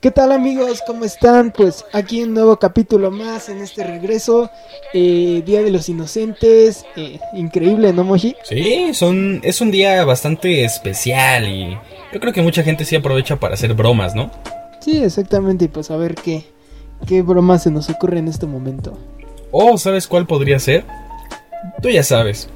¿Qué tal amigos? ¿Cómo están? Pues aquí un nuevo capítulo más en este regreso, eh, Día de los Inocentes, eh, increíble, ¿no, Moji? Sí, son, es un día bastante especial y yo creo que mucha gente sí aprovecha para hacer bromas, ¿no? Sí, exactamente, y pues a ver qué, qué broma se nos ocurre en este momento. Oh, ¿sabes cuál podría ser? Tú ya sabes.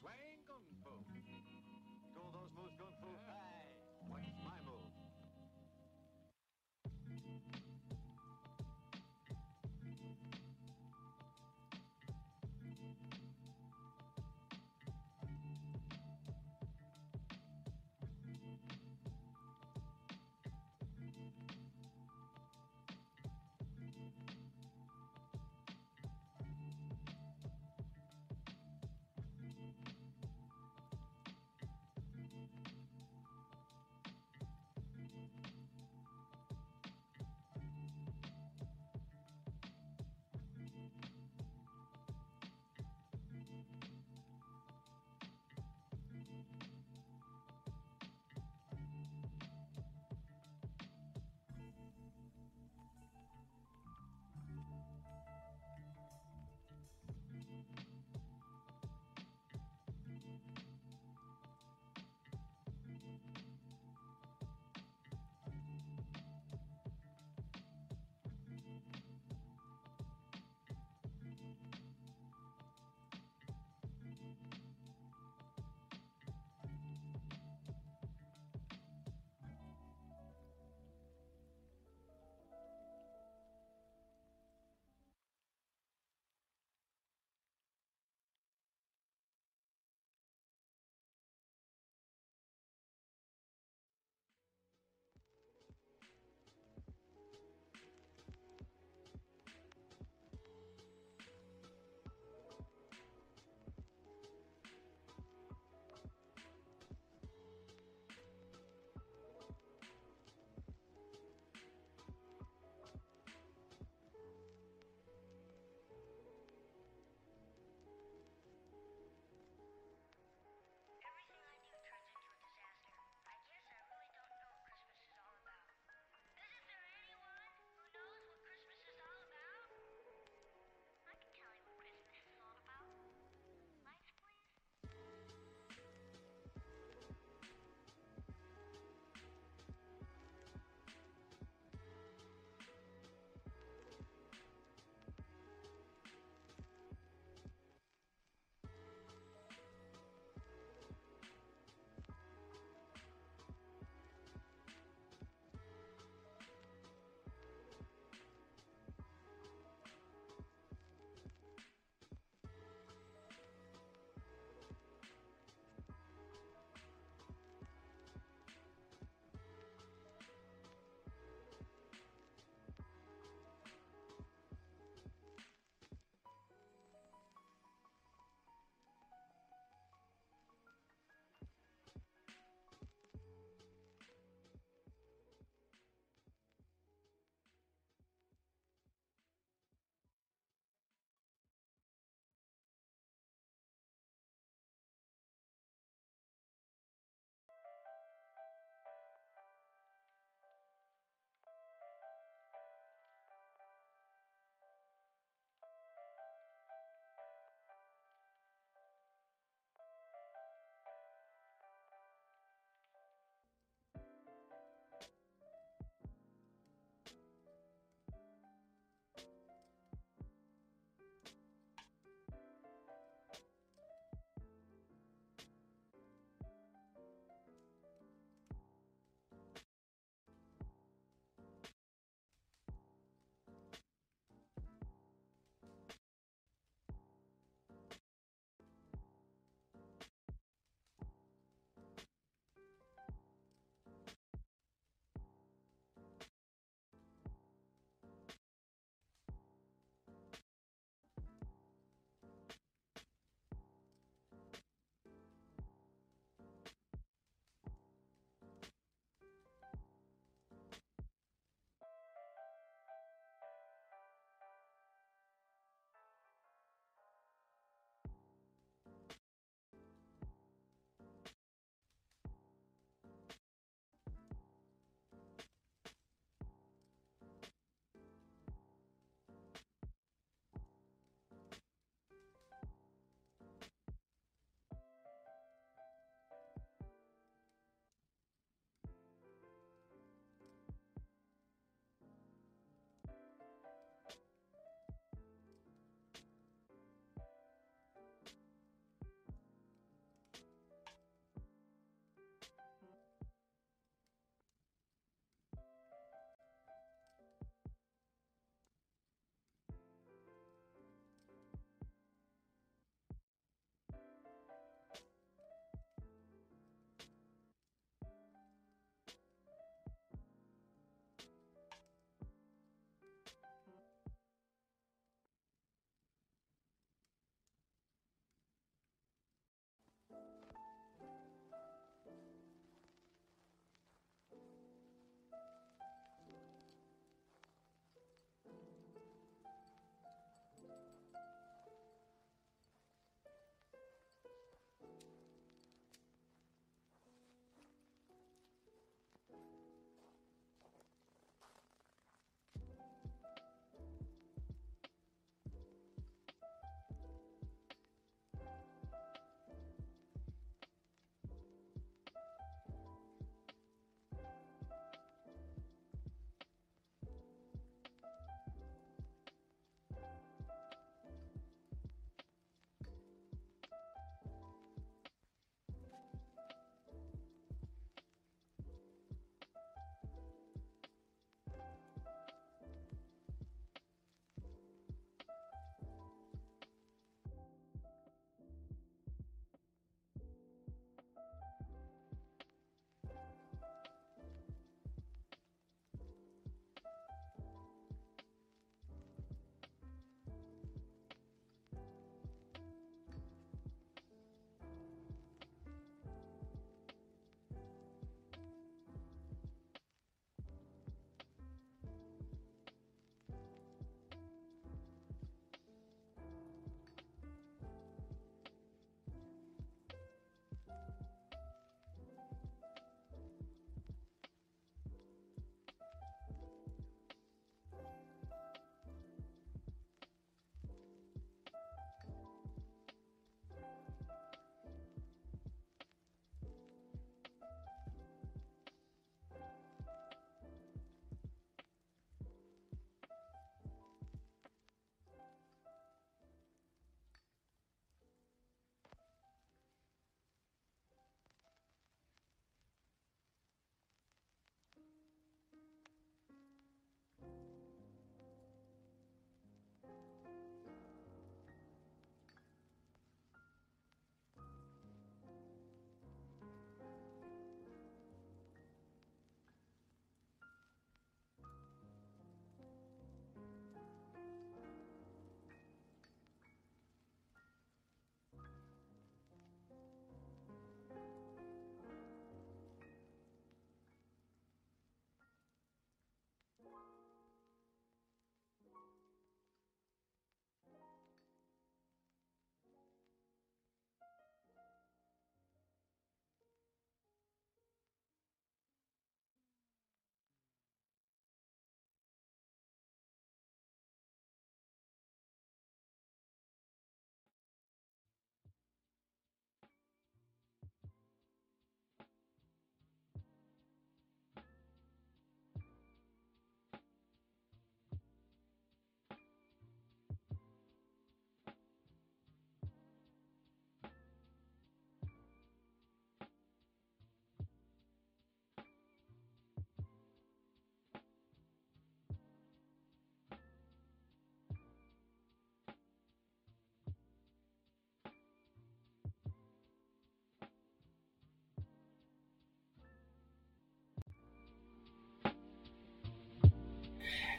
Swing.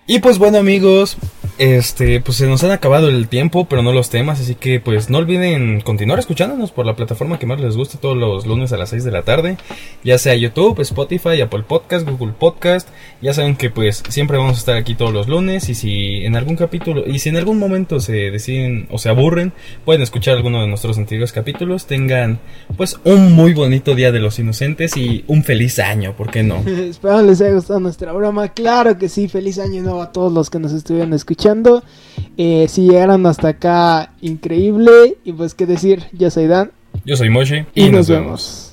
Y pues bueno amigos, este, pues se nos han acabado el tiempo, pero no los temas, así que pues no olviden continuar escuchándonos por la plataforma que más les guste todos los lunes a las 6 de la tarde, ya sea YouTube, Spotify, Apple Podcast, Google Podcast, ya saben que pues siempre vamos a estar aquí todos los lunes y si en algún capítulo y si en algún momento se deciden o se aburren, pueden escuchar alguno de nuestros antiguos capítulos, tengan pues un muy bonito día de los inocentes y un feliz año, ¿por qué no? Espero les haya gustado nuestra broma, claro que sí, feliz año nuevo a todos los que nos estuvieron escuchando. Eh, si llegaron hasta acá, increíble. Y pues qué decir, yo soy Dan. Yo soy Moshi y, nos, vemos.